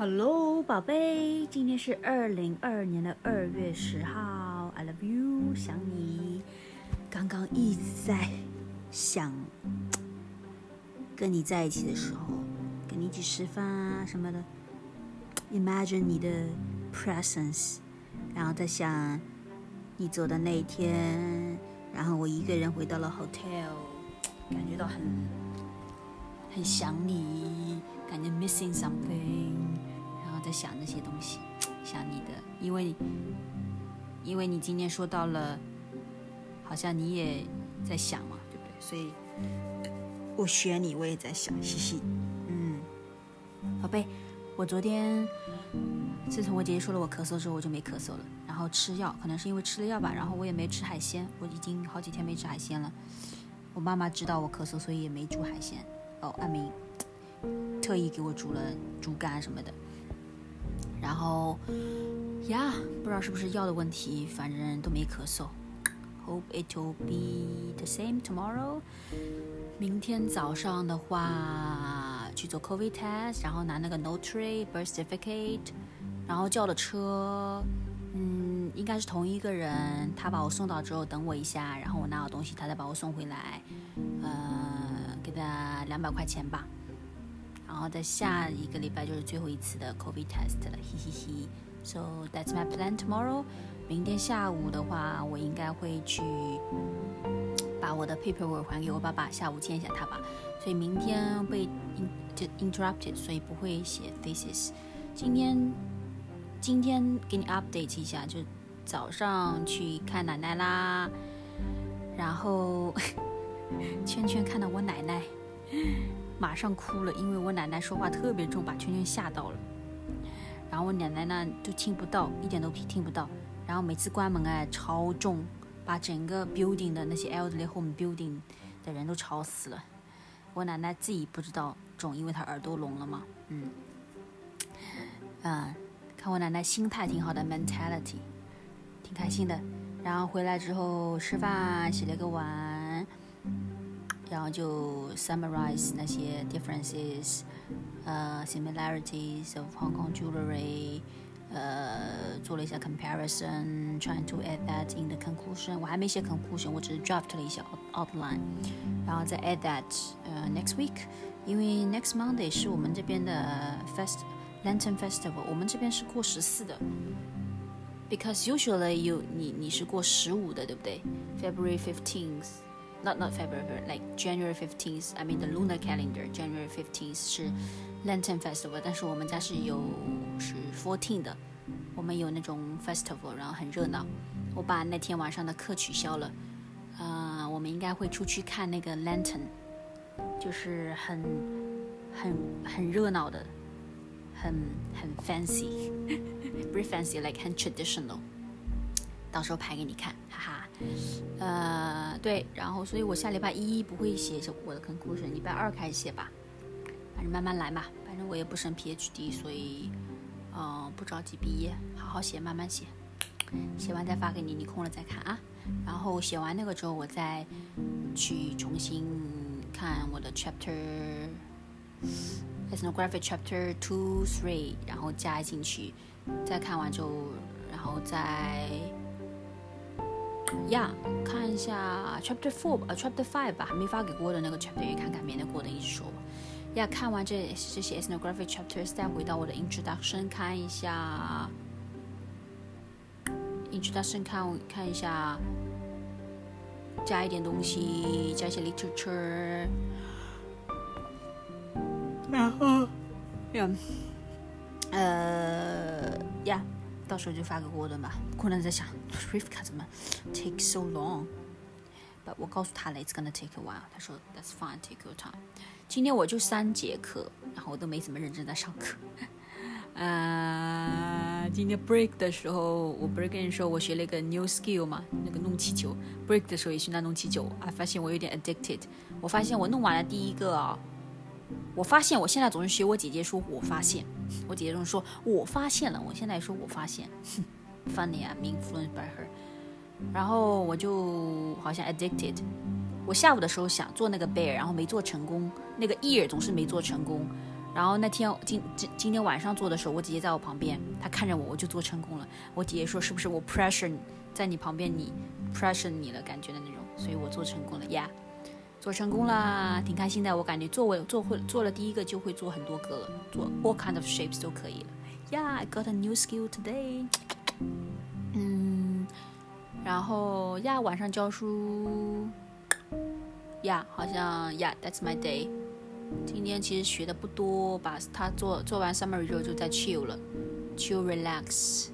Hello，宝贝，今天是二零二二年的二月十号，I love you，想你。刚刚一直在想跟你在一起的时候，跟你一起吃饭啊什么的，imagine 你的 presence，然后在想你走的那一天，然后我一个人回到了 hotel，感觉到很很想你，感觉 missing something，在想那些东西，想你的，因为因为你今天说到了。好像你也在想嘛，对不对？所以我选你，我也在想，嘻嘻。嗯，宝贝，我昨天自从我姐姐说了我咳嗽之后，我就没咳嗽了。然后吃药，可能是因为吃了药吧。然后我也没吃海鲜，我已经好几天没吃海鲜了。我妈妈知道我咳嗽，所以也没煮海鲜。哦，阿明特意给我煮了猪肝什么的。然后呀，不知道是不是药的问题，反正都没咳嗽。Hope it will be the same tomorrow。明天早上的话去做 COVID test，然后拿那个 notary birth certificate，然后叫了车，嗯，应该是同一个人，他把我送到之后等我一下，然后我拿好东西，他再把我送回来，呃，给他两百块钱吧。然后在下一个礼拜就是最后一次的 COVID test 了，嘿嘿嘿。So that's my plan tomorrow。明天下午的话，我应该会去把我的 paperwork 还给我爸爸，下午见一下他吧。所以明天被就 interrupted，所以不会写 thesis。今天今天给你 update 一下，就早上去看奶奶啦，然后 圈圈看到我奶奶，马上哭了，因为我奶奶说话特别重，把圈圈吓到了。然后我奶奶呢就听不到，一点都听不到。然后每次关门哎，超重，把整个 building 的那些 elderly home building 的人都吵死了。我奶奶自己不知道重，因为她耳朵聋了嘛。嗯，嗯，看我奶奶心态挺好的，mentality，挺开心的。然后回来之后吃饭，洗了个碗，然后就 summarize 那些 differences，呃，similarities of Hong Kong jewelry。呃，做了一下 comparison，trying to add that in the conclusion。我还没写 conclusion，我只是 draft 了一下 outline，然后再 add that 呃 next week，因为 next Monday 是我们这边的 fest Lantern Festival，我们这边是过十四的，because usually you 你你是过十五的，对不对？February fifteenth。 Not not February, like January fifteenth. I mean the lunar calendar, January fifteenth 是 Lantern Festival，但是我们家是有是 fourteen 的，我们有那种 festival，然后很热闹。我把那天晚上的课取消了，呃，我们应该会出去看那个 lantern，就是很很很热闹的，很很 fancy，very fancy，like 很 traditional。到时候拍给你看，哈哈。呃，对，然后，所以我下礼拜一不会写我的 conclusion，礼拜二开始写吧。反正慢慢来嘛，反正我也不升 PhD，所以，嗯，不着急毕业，好好写，慢慢写。写完再发给你，你空了再看啊。然后写完那个之后，我再去重新看我的 chapter，ethnography chapter two three，然后加进去，再看完之后，然后再。呀，看一下 Chapter Four 呃 Chapter Five 吧，还没发给过的那个 Chapter 也看看，免得过的一直说。呀，看完这这些 ethnographic chapters，再回到我的 Introduction 看一下。Introduction 看看一下，加一点东西，加一些 Literature。然后，呀，呃，呀。到时候就发给郭登吧。郭登在想，Rivka 怎么 take so long？But 我告诉他了，It's gonna take a while。他说，That's fine，take your time。今天我就三节课，然后我都没怎么认真在上课。呃，今天 break 的时候，我不是跟你说我学了一个 new skill 嘛，那个弄气球。break 的时候也去那弄气球，啊，发现我有点 addicted。我发现我弄完了第一个啊。我发现我现在总是学我姐姐说，我发现，我姐姐总是说我发现了，我现在说我发现，funny 啊，influenced by her，然后我就好像 addicted。我下午的时候想做那个 bear，然后没做成功，那个 ear 总是没做成功，然后那天今今今天晚上做的时候，我姐姐在我旁边，她看着我，我就做成功了。我姐姐说是不是我 pressure 在你旁边，你 pressure 你了感觉的那种，所以我做成功了呀，做成功啦，挺开心的。我感觉做我做会做了第一个就会做很多个了，做 all kind of shapes 都可以了。Yeah，I got a new skill today。嗯，然后呀晚上教书，呀好像呀 that's my day。今天其实学的不多，把它做做完 summary 之后就在 chill 了，chill relax，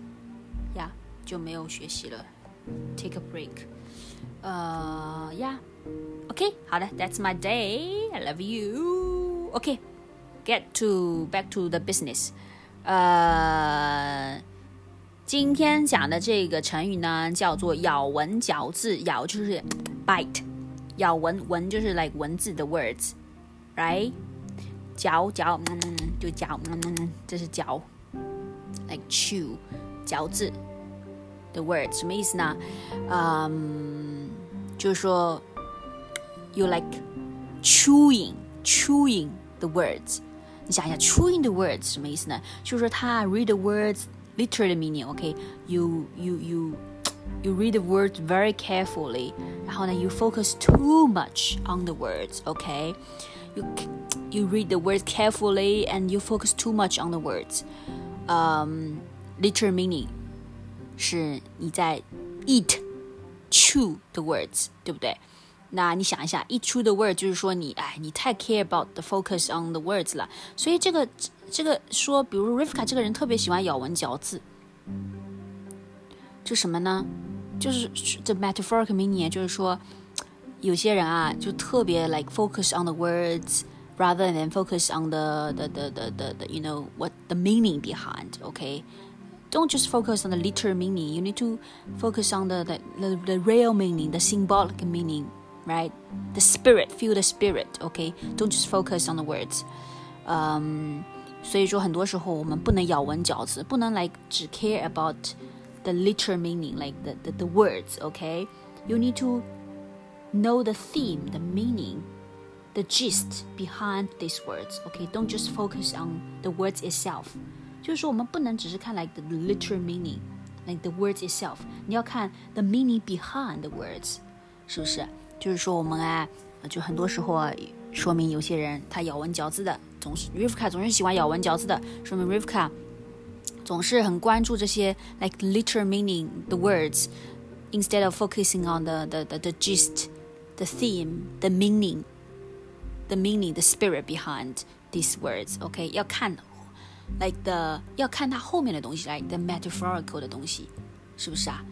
呀就没有学习了，take a break，呃呀 ，OK 好的，that's my day，I love you，OK，get to back to the business，呃，今天讲的这个成语呢叫做咬文嚼字，咬就是 bite，咬文文就是 like 文字的 words。right？嚼嚼，嗯，就嚼，嗯，这是嚼，like chew，嚼字的 word 什么意思呢？嗯，就是说 ，you like chewing chewing the words。你想一下，chewing the words 什么意思呢？就是说他 read the words literally meaning，OK？You you you you read the words very carefully，然后呢，you focus too much on the words，OK？you you read the words carefully and you focus too much on the words. Um, literal meaning 是你在 eat chew the words，对不对？ 那你想一下，eat chew the word 就是说你哎，你太 care about the focus on the words 了。所以这个这个说，比如 Rivka 这个人特别喜欢咬文嚼字，这什么呢？就是 the metaphorical meaning，就是说。有些人啊，就特别 like focus on the words rather than focus on the the the the the, the you know what the meaning behind. Okay, don't just focus on the literal meaning. You need to focus on the the the, the real meaning, the symbolic meaning, right? The spirit, feel the spirit. Okay, don't just focus on the words. Um, 所以说，很多时候我们不能咬文嚼字，不能 like 只 care about the literal meaning, like the the, the words. Okay, you need to know the theme, the meaning, the gist behind these words. Okay, don't just focus on the words itself. 就是说，我们不能只是看 like the literal meaning, like the words itself. 你要看 the meaning behind the words，是不是？ 就是说，我们啊，就很多时候啊，说明有些人他咬文嚼字的，总是 Rivka 总是喜欢咬文嚼字的，说明 Rivka 总是很关注这些 like literal meaning the words instead of focusing on the the the, the gist the theme, the meaning, the meaning, the spirit behind these words. OK，要看 like the 要看它后面的东西，like the metaphorical 的东西，是不是啊？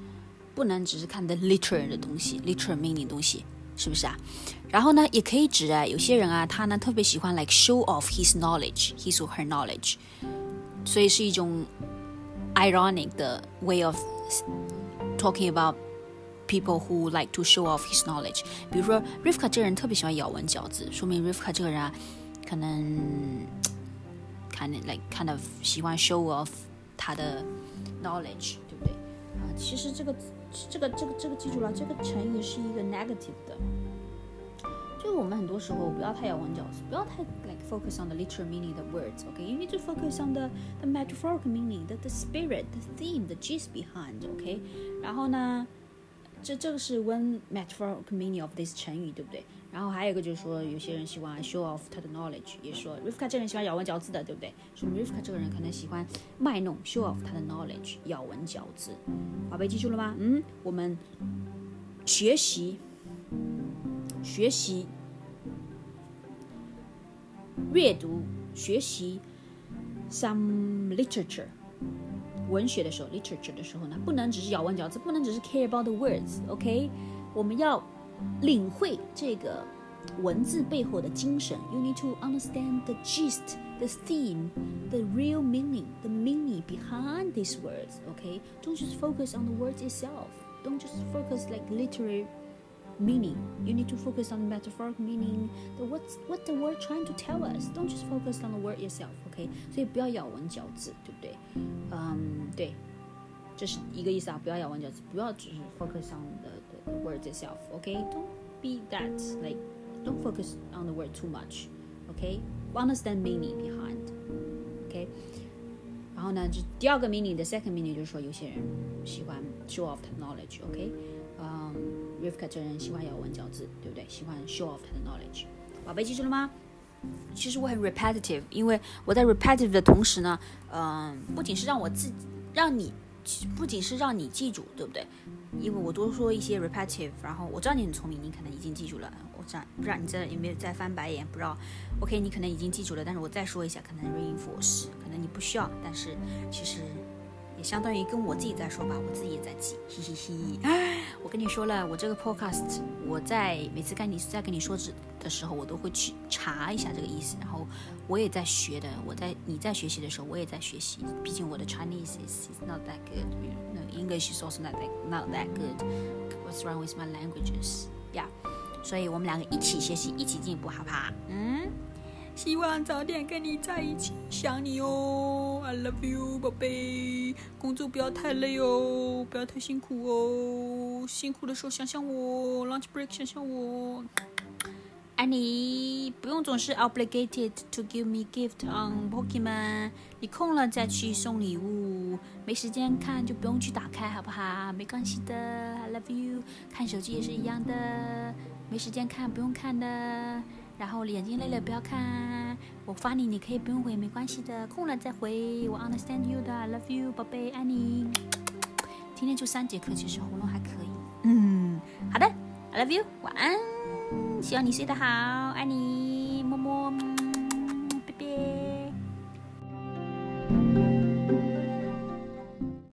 不能只是看 the literal 的东西，literal meaning 东西，是不是啊？然后呢，也可以指啊，有些人啊，他呢特别喜欢 like show off his knowledge, his or her knowledge，所以是一种 ironic 的 way of talking about people who like to show off his knowledge。比如说 Rivka 这个人特别喜欢咬文嚼字，说明 Rivka 这个人啊，可能 kind like kind of 喜欢 show off 他的 knowledge，对不对？啊，其实这个这个这个这个记住了，这个成语是一个 negative 的。就我们很多时候不要太咬文嚼字，不要太 like focus on the literal meaning of the words. Okay, you need to focus on the the metaphorical meaning, the the spirit, the theme, the gist behind. Okay，然后呢？这这个是 one metaphorical meaning of this 成语，对不对？然后还有一个就是说，有些人喜欢 show off 他的 knowledge，也说 Rivka 这人喜欢咬文嚼字的，对不对？说 Rivka 这个人可能喜欢卖弄 show off 他的 knowledge，咬文嚼字。宝贝记住了吗？嗯，我们学习学习阅读学习 some literature。文学的时候，literature 的时候呢，不能只是咬文嚼字，不能只是 care about the words，OK？我们要领会这个文字背后的精神。You need to understand the gist, the theme, the real meaning, the meaning behind these words. Okay, don't just focus on the words itself. Don't just focus like literary meaning. You need to focus on the metaphorical meaning, the what's what the word trying to tell us. Don't just focus on the word itself, OK？所以不要咬文嚼字，对不对？嗯，对，这是一个意思啊，不要咬文嚼字，不要只是 focus on the the word itself, OK？Don't be that like don't focus on the word too much. OK，understand meaning behind，OK。然后呢，就第二个 meaning，the second meaning 就是说有些人喜欢 show off knowledge，OK，嗯，Rivka 这人喜欢咬文嚼字，对不对？喜欢 show off 他的 knowledge，宝贝记住了吗？其实我很 repetitive，因为我在 repetitive 的同时呢，嗯，不仅是让我自让你， 不仅是让你记住，对不对？因为我多说一些 repetitive，然后我知道你很聪明，你可能已经记住了。我这样不知道你在有没有在翻白眼？不知道？OK，你可能已经记住了，但是我再说一下，可能 reinforce，可能你不需要，但是其实相当于跟我自己在说吧，我自己也在记，嘿嘿嘿。我跟你说了，我这个 podcast，我在每次跟你在跟你说的时候，我都会去查一下这个意思，然后我也在学的。我在你在学习的时候，我也在学习。毕竟我的 Chinese is not that good. No, English is also not that not that good. What's wrong with my languages? Yeah. 所以我们两个一起学习，一起进步，好不好？嗯。希望早点跟你在一起，想你哦，I love you，宝贝。工作不要太累哦，不要太辛苦哦。辛苦的时候想想我，lunch break 想想我。爱你，不用总是 obligated to give me gift on Pokemon。你空了再去送礼物，没时间看就不用去打开，好不好？没关系的，I love you。看手机也是一样的，没时间看不用看的。然后眼睛累了不要看，我发你你可以不用回，没关系的，空了再回。我 understand you 的，I love you，宝贝，爱你。今天就三节课，其实喉咙还可以。嗯，好的，I love you，晚安。希望你睡得好，爱你，么么。